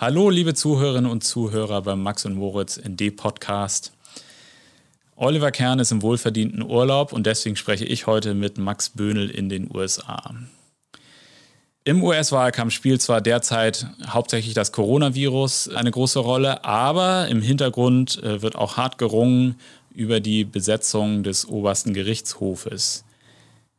Hallo, liebe Zuhörerinnen und Zuhörer beim Max und Moritz ND Podcast. Oliver Kern ist im wohlverdienten Urlaub und deswegen spreche ich heute mit Max Böhnel in den USA. Im US-Wahlkampf spielt zwar derzeit hauptsächlich das Coronavirus eine große Rolle, aber im Hintergrund äh, wird auch hart gerungen über die Besetzung des obersten Gerichtshofes.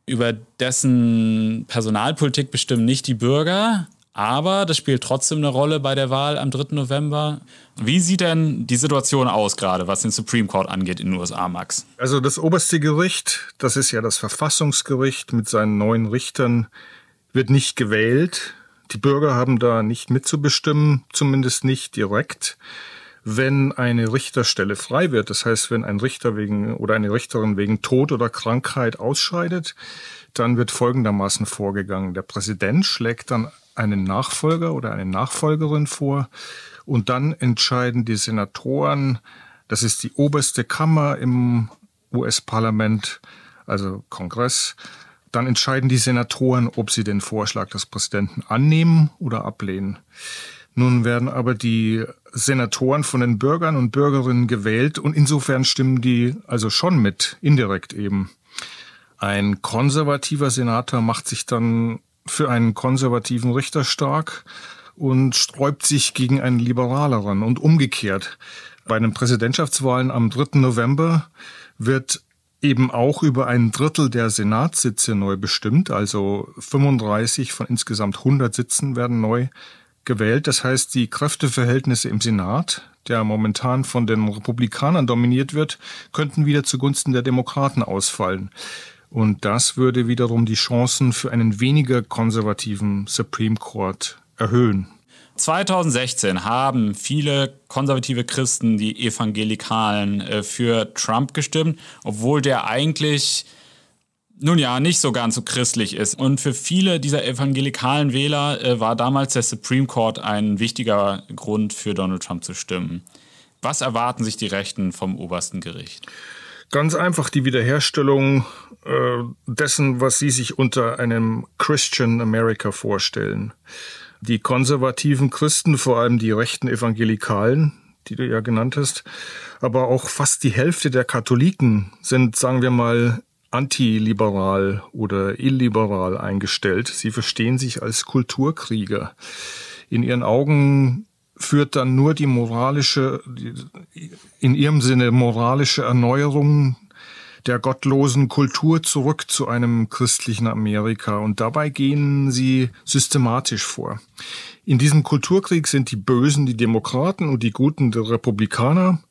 Über dessen Personalpolitik bestimmen nicht die Bürger, aber das spielt trotzdem eine Rolle bei der Wahl am 3. November. Wie sieht denn die Situation aus gerade, was den Supreme Court angeht in den USA, Max? Also das oberste Gericht, das ist ja das Verfassungsgericht mit seinen neun Richtern, wird nicht gewählt. Die Bürger haben da nicht mitzubestimmen, zumindest nicht direkt. Wenn eine Richterstelle frei wird, das heißt, wenn ein Richter wegen oder eine Richterin wegen Tod oder Krankheit ausscheidet, dann wird folgendermaßen vorgegangen. Der Präsident schlägt dann einen Nachfolger oder eine Nachfolgerin vor und dann entscheiden die Senatoren, das ist die oberste Kammer im US-Parlament, also Kongress, dann entscheiden die Senatoren, ob sie den Vorschlag des Präsidenten annehmen oder ablehnen. Nun werden aber die Senatoren von den Bürgern und Bürgerinnen gewählt und insofern stimmen die also schon mit, indirekt eben. Ein konservativer Senator macht sich dann für einen konservativen Richter stark und sträubt sich gegen einen liberaleren und umgekehrt. Bei den Präsidentschaftswahlen am 3. November wird eben auch über ein Drittel der Senatssitze neu bestimmt, also 35 von insgesamt 100 Sitzen werden neu gewählt. Das heißt, die Kräfteverhältnisse im Senat, der momentan von den Republikanern dominiert wird, könnten wieder zugunsten der Demokraten ausfallen. Und das würde wiederum die Chancen für einen weniger konservativen Supreme Court erhöhen. 2016 haben viele konservative Christen, die Evangelikalen, äh, für Trump gestimmt, obwohl der eigentlich, nun ja, nicht so ganz so christlich ist. Und für viele dieser evangelikalen Wähler äh, war damals der Supreme Court ein wichtiger Grund für Donald Trump zu stimmen. Was erwarten sich die Rechten vom obersten Gericht? Ganz einfach die Wiederherstellung äh, dessen, was Sie sich unter einem Christian America vorstellen. Die konservativen Christen, vor allem die rechten Evangelikalen, die du ja genannt hast, aber auch fast die Hälfte der Katholiken sind, sagen wir mal, antiliberal oder illiberal eingestellt. Sie verstehen sich als Kulturkrieger. In ihren Augen führt dann nur die moralische, in ihrem Sinne moralische Erneuerung der gottlosen Kultur zurück zu einem christlichen Amerika. Und dabei gehen sie systematisch vor. In diesem Kulturkrieg sind die Bösen die Demokraten und die Guten die Republikaner.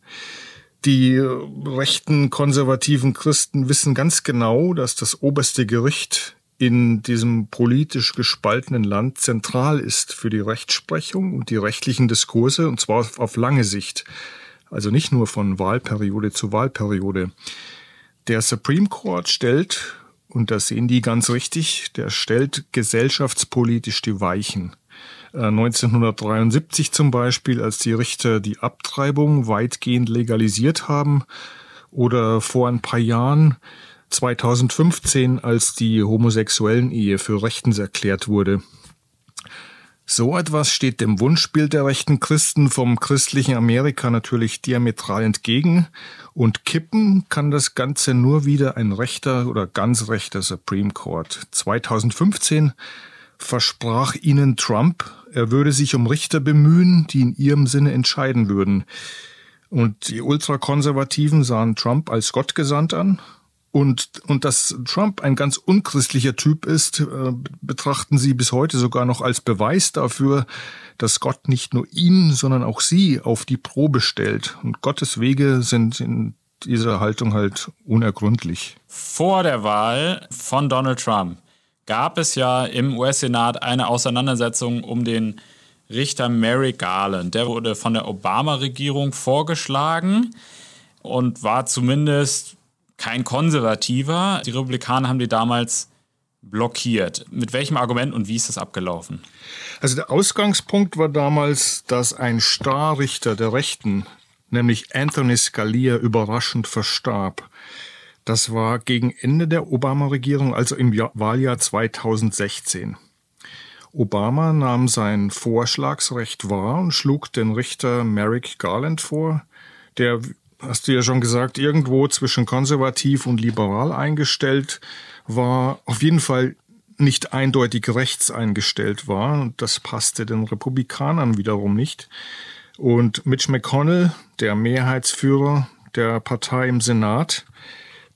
Die rechten konservativen Christen wissen ganz genau, dass das oberste Gericht in diesem politisch gespaltenen Land zentral ist für die Rechtsprechung und die rechtlichen Diskurse, und zwar auf lange Sicht. Also nicht nur von Wahlperiode zu Wahlperiode. Der Supreme Court stellt, und das sehen die ganz richtig, der stellt gesellschaftspolitisch die Weichen. 1973 äh, zum Beispiel, als die Richter die Abtreibung weitgehend legalisiert haben, oder vor ein paar Jahren, 2015, als die homosexuellen Ehe für rechtens erklärt wurde. So etwas steht dem Wunschbild der rechten Christen vom christlichen Amerika natürlich diametral entgegen und kippen kann das Ganze nur wieder ein rechter oder ganz rechter Supreme Court. 2015 versprach ihnen Trump, er würde sich um Richter bemühen, die in ihrem Sinne entscheiden würden. Und die Ultrakonservativen sahen Trump als Gott gesandt an und, und dass Trump ein ganz unchristlicher Typ ist, äh, betrachten sie bis heute sogar noch als Beweis dafür, dass Gott nicht nur ihn, sondern auch sie auf die Probe stellt. Und Gottes Wege sind in dieser Haltung halt unergründlich. Vor der Wahl von Donald Trump gab es ja im US-Senat eine Auseinandersetzung um den Richter Merrick Garland. Der wurde von der Obama-Regierung vorgeschlagen und war zumindest kein Konservativer. Die Republikaner haben die damals blockiert. Mit welchem Argument und wie ist das abgelaufen? Also der Ausgangspunkt war damals, dass ein Starrichter der Rechten, nämlich Anthony Scalia, überraschend verstarb. Das war gegen Ende der Obama-Regierung, also im Wahljahr 2016. Obama nahm sein Vorschlagsrecht wahr und schlug den Richter Merrick Garland vor, der, hast du ja schon gesagt, irgendwo zwischen konservativ und liberal eingestellt war, auf jeden Fall nicht eindeutig rechts eingestellt war. Und das passte den Republikanern wiederum nicht. Und Mitch McConnell, der Mehrheitsführer der Partei im Senat,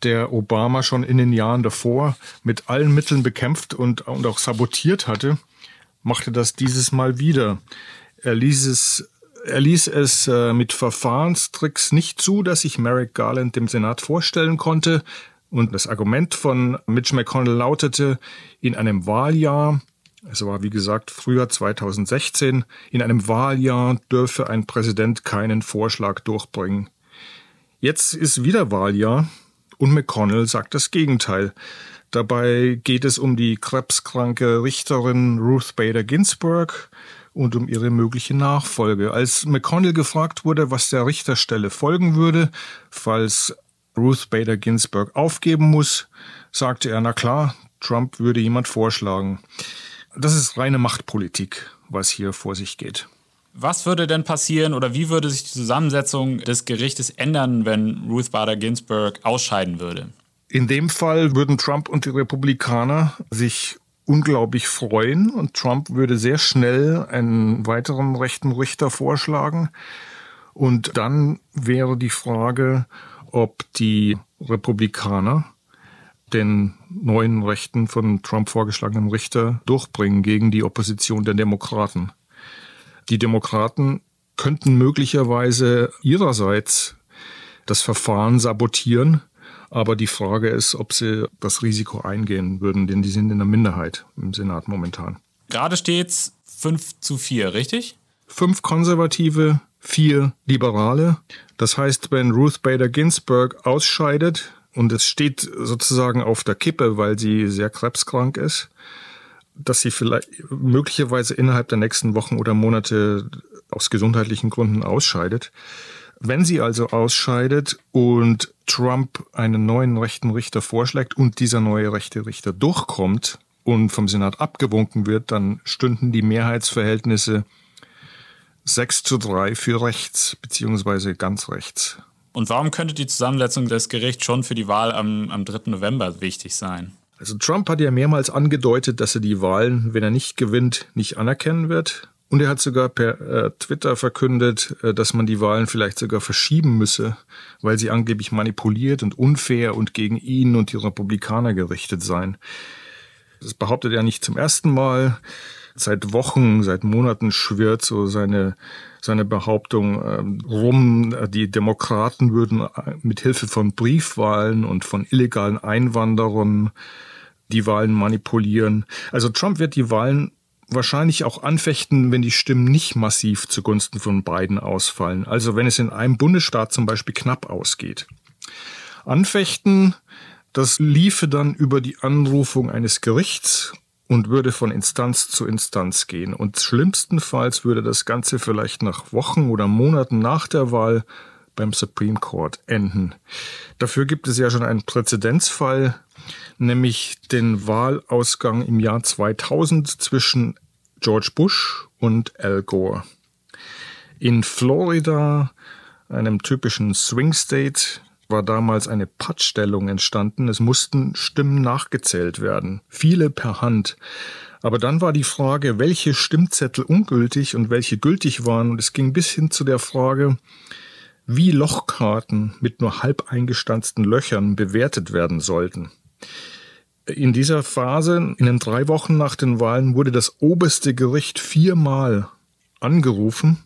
der Obama schon in den Jahren davor mit allen Mitteln bekämpft und, und auch sabotiert hatte, machte das dieses Mal wieder. Er ließ es, er ließ es äh, mit Verfahrenstricks nicht zu, dass sich Merrick Garland dem Senat vorstellen konnte. Und das Argument von Mitch McConnell lautete, in einem Wahljahr, es war wie gesagt früher 2016, in einem Wahljahr dürfe ein Präsident keinen Vorschlag durchbringen. Jetzt ist wieder Wahljahr und McConnell sagt das Gegenteil. Dabei geht es um die krebskranke Richterin Ruth Bader Ginsburg und um ihre mögliche Nachfolge. Als McConnell gefragt wurde, was der Richterstelle folgen würde, falls Ruth Bader Ginsburg aufgeben muss, sagte er, na klar, Trump würde jemand vorschlagen. Das ist reine Machtpolitik, was hier vor sich geht. Was würde denn passieren oder wie würde sich die Zusammensetzung des Gerichtes ändern, wenn Ruth Bader Ginsburg ausscheiden würde? In dem Fall würden Trump und die Republikaner sich unglaublich freuen und Trump würde sehr schnell einen weiteren rechten Richter vorschlagen. Und dann wäre die Frage, ob die Republikaner den neuen Rechten von Trump vorgeschlagenen Richter durchbringen gegen die Opposition der Demokraten. Die Demokraten könnten möglicherweise ihrerseits das Verfahren sabotieren, aber die Frage ist, ob sie das Risiko eingehen würden, denn die sind in der Minderheit im Senat momentan. Gerade steht's 5 zu 4, richtig? Fünf Konservative, vier Liberale. Das heißt, wenn Ruth Bader Ginsburg ausscheidet und es steht sozusagen auf der Kippe, weil sie sehr krebskrank ist, dass sie vielleicht möglicherweise innerhalb der nächsten Wochen oder Monate aus gesundheitlichen Gründen ausscheidet. Wenn sie also ausscheidet und Trump einen neuen rechten Richter vorschlägt und dieser neue rechte Richter durchkommt und vom Senat abgewunken wird, dann stünden die Mehrheitsverhältnisse 6 zu 3 für rechts, beziehungsweise ganz rechts. Und warum könnte die Zusammensetzung des Gerichts schon für die Wahl am, am 3. November wichtig sein? Also Trump hat ja mehrmals angedeutet, dass er die Wahlen, wenn er nicht gewinnt, nicht anerkennen wird. Und er hat sogar per äh, Twitter verkündet, äh, dass man die Wahlen vielleicht sogar verschieben müsse, weil sie angeblich manipuliert und unfair und gegen ihn und die Republikaner gerichtet seien. Das behauptet er nicht zum ersten Mal. Seit Wochen, seit Monaten schwirrt so seine seine Behauptung ähm, rum, die Demokraten würden äh, mit Hilfe von Briefwahlen und von illegalen Einwanderern die Wahlen manipulieren. Also Trump wird die Wahlen wahrscheinlich auch anfechten, wenn die Stimmen nicht massiv zugunsten von beiden ausfallen. Also wenn es in einem Bundesstaat zum Beispiel knapp ausgeht. Anfechten, das liefe dann über die Anrufung eines Gerichts und würde von Instanz zu Instanz gehen. Und schlimmstenfalls würde das Ganze vielleicht nach Wochen oder Monaten nach der Wahl beim Supreme Court enden. Dafür gibt es ja schon einen Präzedenzfall, nämlich den Wahlausgang im Jahr 2000 zwischen George Bush und Al Gore. In Florida, einem typischen Swing State, war damals eine Pattstellung entstanden. Es mussten Stimmen nachgezählt werden, viele per Hand. Aber dann war die Frage, welche Stimmzettel ungültig und welche gültig waren. Und es ging bis hin zu der Frage, wie Lochkarten mit nur halb eingestanzten Löchern bewertet werden sollten. In dieser Phase, in den drei Wochen nach den Wahlen, wurde das oberste Gericht viermal angerufen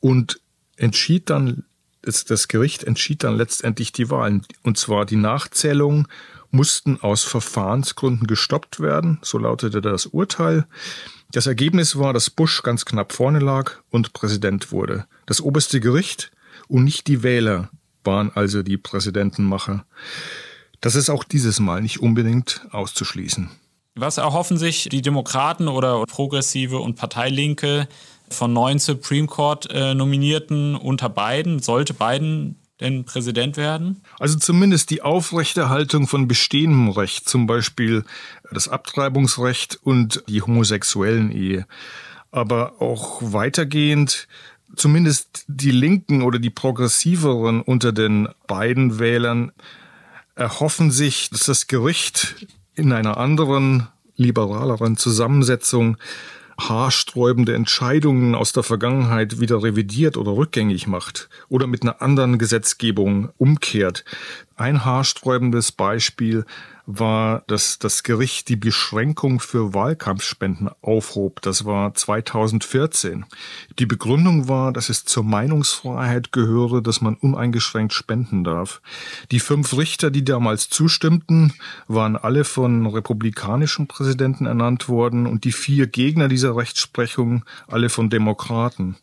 und entschied dann das, Gericht entschied dann letztendlich die Wahlen. Und zwar die Nachzählungen mussten aus Verfahrensgründen gestoppt werden, so lautete das Urteil. Das Ergebnis war, dass Bush ganz knapp vorne lag und Präsident wurde. Das oberste Gericht und nicht die Wähler waren also die Präsidentenmacher. Das ist auch dieses Mal nicht unbedingt auszuschließen. Was erhoffen sich die Demokraten oder Progressive und Parteilinke von neun Supreme Court äh, Nominierten unter Biden? Sollte Biden denn Präsident werden? Also zumindest die Aufrechterhaltung von bestehendem Recht, zum Beispiel das Abtreibungsrecht und die homosexuellen Ehe. Aber auch weitergehend zumindest die Linken oder die progressiveren unter den beiden Wählern erhoffen sich, dass das Gericht in einer anderen, liberaleren Zusammensetzung haarsträubende Entscheidungen aus der Vergangenheit wieder revidiert oder rückgängig macht oder mit einer anderen Gesetzgebung umkehrt. Ein haarsträubendes Beispiel war, dass das Gericht die Beschränkung für Wahlkampfspenden aufhob. Das war 2014. Die Begründung war, dass es zur Meinungsfreiheit gehöre, dass man uneingeschränkt spenden darf. Die fünf Richter, die damals zustimmten, waren alle von republikanischen Präsidenten ernannt worden und die vier Gegner dieser Rechtsprechung alle von Demokraten.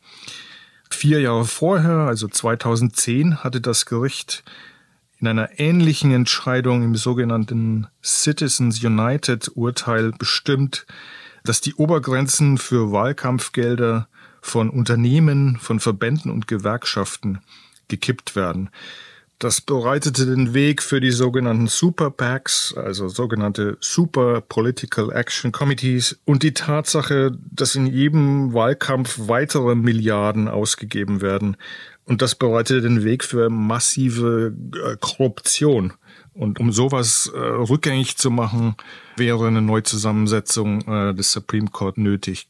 Vier Jahre vorher, also 2010, hatte das Gericht in einer ähnlichen Entscheidung im sogenannten Citizens United Urteil bestimmt, dass die Obergrenzen für Wahlkampfgelder von Unternehmen, von Verbänden und Gewerkschaften gekippt werden. Das bereitete den Weg für die sogenannten Super PACs, also sogenannte Super Political Action Committees und die Tatsache, dass in jedem Wahlkampf weitere Milliarden ausgegeben werden, und das bereitete den Weg für massive äh, Korruption. Und um sowas äh, rückgängig zu machen, wäre eine Neuzusammensetzung äh, des Supreme Court nötig.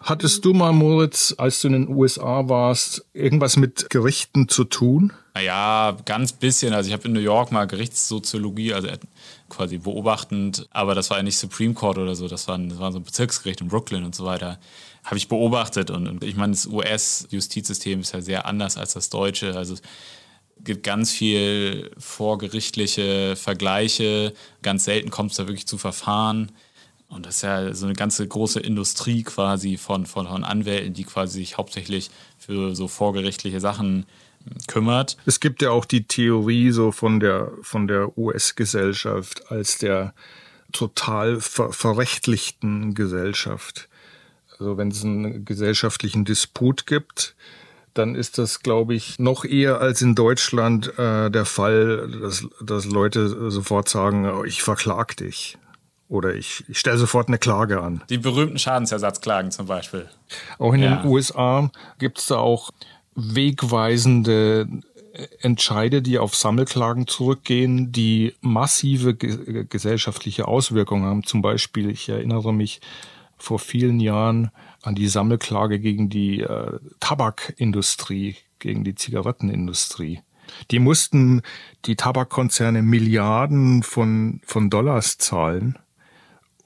Hattest du mal, Moritz, als du in den USA warst, irgendwas mit Gerichten zu tun? Naja, ganz bisschen. Also ich habe in New York mal Gerichtssoziologie, also quasi beobachtend, aber das war ja nicht Supreme Court oder so, das war, das war so ein Bezirksgericht in Brooklyn und so weiter habe ich beobachtet. Und, und ich meine, das US-Justizsystem ist ja sehr anders als das deutsche. Also es gibt ganz viel vorgerichtliche Vergleiche. Ganz selten kommt es da wirklich zu Verfahren. Und das ist ja so eine ganze große Industrie quasi von, von, von Anwälten, die quasi sich hauptsächlich für so vorgerichtliche Sachen kümmert. Es gibt ja auch die Theorie so von der, von der US-Gesellschaft als der total ver verrechtlichten Gesellschaft. Also wenn es einen gesellschaftlichen Disput gibt, dann ist das, glaube ich, noch eher als in Deutschland äh, der Fall, dass, dass Leute sofort sagen, oh, ich verklag dich. Oder ich, ich stelle sofort eine Klage an. Die berühmten Schadensersatzklagen zum Beispiel. Auch in ja. den USA gibt es da auch wegweisende Entscheide, die auf Sammelklagen zurückgehen, die massive ge gesellschaftliche Auswirkungen haben. Zum Beispiel, ich erinnere mich vor vielen Jahren an die Sammelklage gegen die äh, Tabakindustrie, gegen die Zigarettenindustrie. Die mussten die Tabakkonzerne Milliarden von, von Dollars zahlen.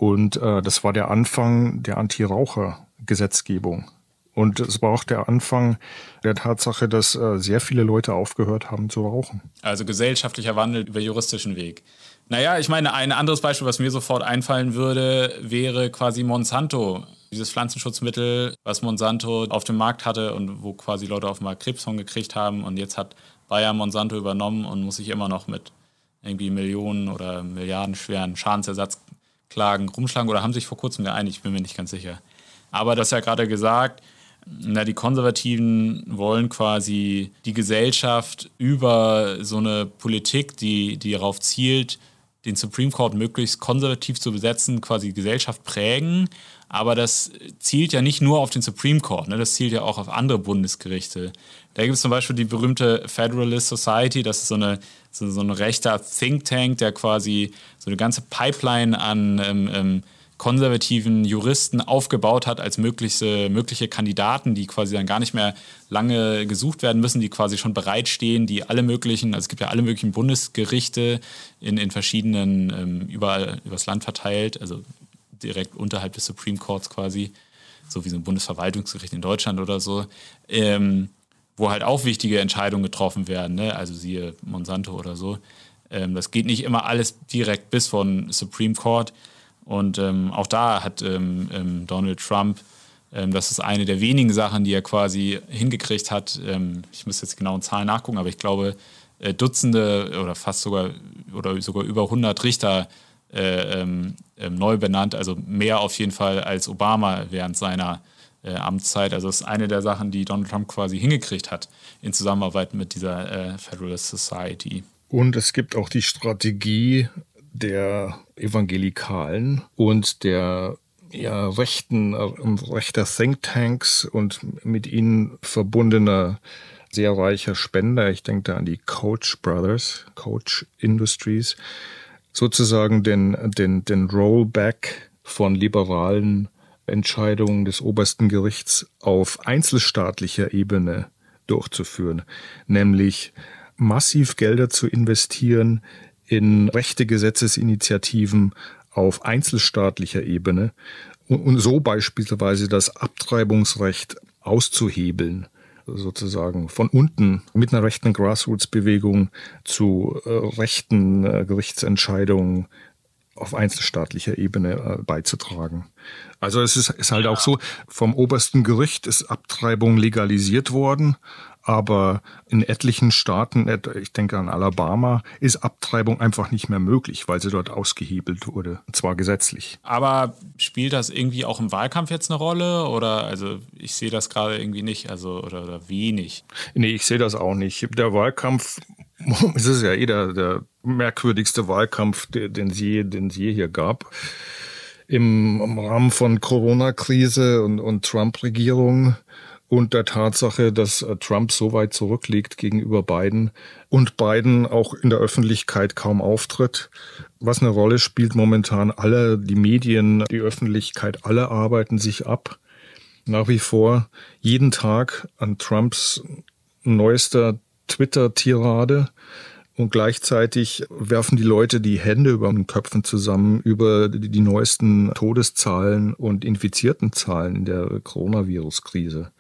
Und äh, das war der Anfang der Anti-Raucher-Gesetzgebung. Und es war auch der Anfang der Tatsache, dass äh, sehr viele Leute aufgehört haben zu rauchen. Also gesellschaftlicher Wandel über juristischen Weg. Naja, ich meine, ein anderes Beispiel, was mir sofort einfallen würde, wäre quasi Monsanto. Dieses Pflanzenschutzmittel, was Monsanto auf dem Markt hatte und wo quasi Leute auf einmal Krebs von gekriegt haben. Und jetzt hat Bayer Monsanto übernommen und muss sich immer noch mit irgendwie Millionen oder Milliarden schweren Schadensersatzklagen rumschlagen oder haben sich vor kurzem geeinigt, bin mir nicht ganz sicher. Aber das ja gerade gesagt, na, die Konservativen wollen quasi die Gesellschaft über so eine Politik, die, die darauf zielt, den Supreme Court möglichst konservativ zu besetzen, quasi die Gesellschaft prägen. Aber das zielt ja nicht nur auf den Supreme Court, ne? das zielt ja auch auf andere Bundesgerichte. Da gibt es zum Beispiel die berühmte Federalist Society, das ist so, eine, so, so ein rechter Think Tank, der quasi so eine ganze Pipeline an ähm, ähm, konservativen Juristen aufgebaut hat als mögliche, mögliche Kandidaten, die quasi dann gar nicht mehr lange gesucht werden müssen, die quasi schon bereitstehen, die alle möglichen, also es gibt ja alle möglichen Bundesgerichte in, in verschiedenen, ähm, überall übers Land verteilt, also direkt unterhalb des Supreme Courts quasi, so wie so ein Bundesverwaltungsgericht in Deutschland oder so, ähm, wo halt auch wichtige Entscheidungen getroffen werden, ne? also siehe Monsanto oder so. Ähm, das geht nicht immer alles direkt bis von Supreme Court, und ähm, auch da hat ähm, ähm, Donald Trump, ähm, das ist eine der wenigen Sachen, die er quasi hingekriegt hat. Ich muss jetzt genau Zahlen nachgucken, aber ich glaube, äh, Dutzende oder fast sogar oder sogar über 100 Richter äh, ähm, neu benannt, also mehr auf jeden Fall als Obama während seiner äh, Amtszeit. Also das ist eine der Sachen, die Donald Trump quasi hingekriegt hat in Zusammenarbeit mit dieser äh, Federalist Society. Und es gibt auch die Strategie der Evangelikalen und der ja, rechten, äh, rechter Thinktanks und mit ihnen verbundener sehr reicher Spender, ich denke da an die Coach Brothers, Coach Industries, sozusagen den, den, den Rollback von liberalen Entscheidungen des obersten Gerichts auf einzelstaatlicher Ebene durchzuführen, nämlich massiv Gelder zu investieren in rechte Gesetzesinitiativen auf einzelstaatlicher Ebene und so beispielsweise das Abtreibungsrecht auszuhebeln sozusagen von unten mit einer rechten Grassroots-Bewegung zu äh, rechten äh, Gerichtsentscheidungen auf einzelstaatlicher Ebene äh, beizutragen. Also es ist, ist halt auch so, vom obersten Gericht ist Abtreibung legalisiert worden, aber in etlichen Staaten, ich denke an Alabama, ist Abtreibung einfach nicht mehr möglich, weil sie dort ausgehebelt wurde, und zwar gesetzlich. Aber spielt das irgendwie auch im Wahlkampf jetzt eine Rolle oder also ich sehe das gerade irgendwie nicht, also oder, oder wenig? Nee, ich sehe das auch nicht. Der Wahlkampf es ist ja eh der, der merkwürdigste Wahlkampf, den es je, den es je hier gab. Im, Im Rahmen von Corona-Krise und, und Trump-Regierung und der Tatsache, dass äh, Trump so weit zurückliegt gegenüber Biden und Biden auch in der Öffentlichkeit kaum auftritt. Was eine Rolle spielt momentan, alle, die Medien, die Öffentlichkeit, alle arbeiten sich ab. Nach wie vor jeden Tag an Trumps neuester Twitter-Tirade. Und gleichzeitig werfen die Leute die Hände über den Köpfen zusammen über die neuesten Todeszahlen und infizierten Zahlen in der Coronavirus-Krise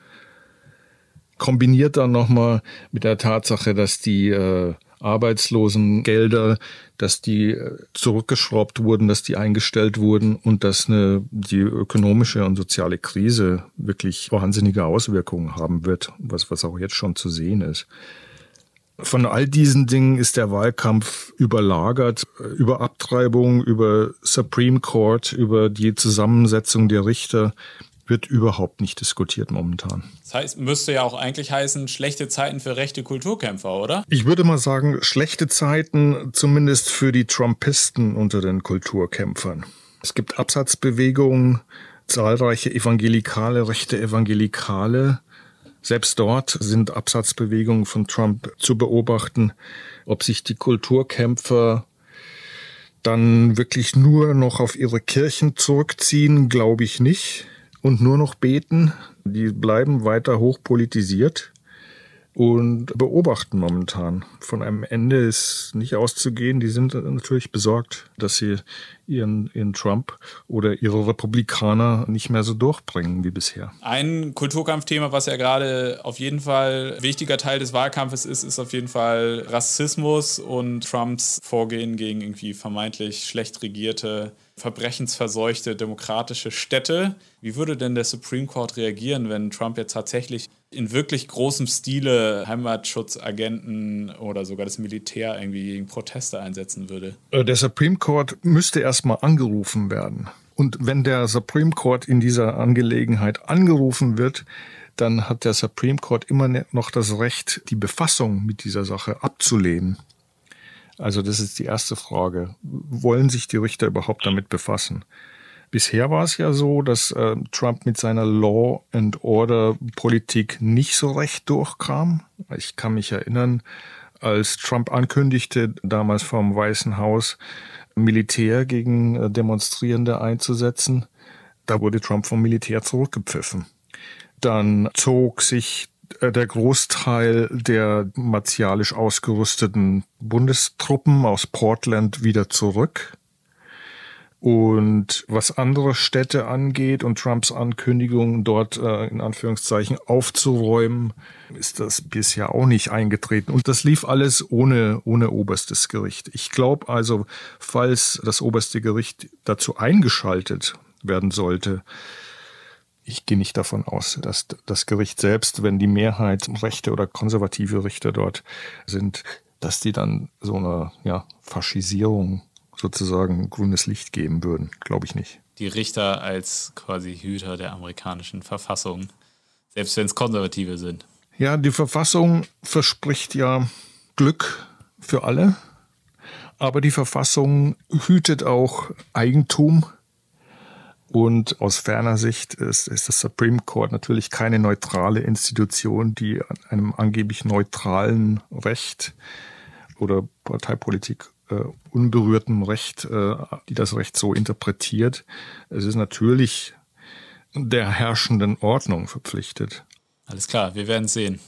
kombiniert dann nochmal mit der Tatsache, dass die äh, Arbeitslosengelder, dass die äh, zurückgeschraubt wurden, dass die eingestellt wurden und dass eine, die ökonomische und soziale Krise wirklich wahnsinnige Auswirkungen haben wird, was, was auch jetzt schon zu sehen ist. Von all diesen Dingen ist der Wahlkampf überlagert, äh, über Abtreibung, über Supreme Court, über die Zusammensetzung der Richter, wird überhaupt nicht diskutiert momentan. Das heißt, müsste ja auch eigentlich heißen, schlechte Zeiten für rechte Kulturkämpfer, oder? Ich würde mal sagen, schlechte Zeiten zumindest für die Trumpisten unter den Kulturkämpfern. Es gibt Absatzbewegungen, zahlreiche evangelikale, rechte Evangelikale. Selbst dort sind Absatzbewegungen von Trump zu beobachten. Ob sich die Kulturkämpfer dann wirklich nur noch auf ihre Kirchen zurückziehen, glaube ich nicht und nur noch beten. Die bleiben weiter hochpolitisiert und beobachten momentan. Von einem Ende ist nicht auszugehen. Die sind natürlich besorgt, dass sie ihren, ihren Trump oder ihre Republikaner nicht mehr so durchbringen wie bisher. Ein Kulturkampfthema, was ja gerade auf jeden Fall wichtiger Teil des Wahlkampfes ist, ist auf jeden Fall Rassismus und Trumps Vorgehen gegen irgendwie vermeintlich schlecht regierte verbrechensverseuchte demokratische Städte. Wie würde denn der Supreme Court reagieren, wenn Trump jetzt tatsächlich in wirklich großem Stile Heimatschutzagenten oder sogar das Militär irgendwie gegen Proteste einsetzen würde? Äh, der Supreme Court müsste erstmal angerufen werden. Und wenn der Supreme Court in dieser Angelegenheit angerufen wird, dann hat der Supreme Court immer noch das Recht, die Befassung mit dieser Sache abzulehnen. Also das ist die erste Frage. Wollen sich die Richter überhaupt damit befassen? Bisher war es ja so, dass äh, Trump mit seiner Law and Order Politik nicht so recht durchkam. Ich kann mich erinnern, als Trump ankündigte, damals vom Weißen Haus Militär gegen äh, Demonstrierende einzusetzen, da wurde Trump vom Militär zurückgepfiffen. Dann zog sich äh, der Großteil der martialisch ausgerüsteten Bundestruppen aus Portland wieder zurück. Und was andere Städte angeht und Trumps Ankündigung, dort äh, in Anführungszeichen aufzuräumen, ist das bisher auch nicht eingetreten. Und das lief alles ohne, ohne oberstes Gericht. Ich glaube also, falls das oberste Gericht dazu eingeschaltet werden sollte, ich gehe nicht davon aus, dass das Gericht selbst, wenn die Mehrheit rechte oder konservative Richter dort sind, dass die dann so eine ja, Faschisierung sozusagen grünes Licht geben würden. Glaube ich nicht. die Richter als quasi Hüter der amerikanischen Verfassung, selbst wenn es Konservative sind. Ja, die Verfassung verspricht ja Glück für alle, aber die Verfassung hütet auch Eigentum. Und aus ferner Sicht ist, ist das Supreme Court natürlich keine neutrale Institution, die an einem angeblich neutralen Recht oder Parteipolitik äh, unberührtem Recht, äh, die das Recht so interpretiert. Es ist natürlich der herrschenden Ordnung verpflichtet. Alles klar, wir werden sehen.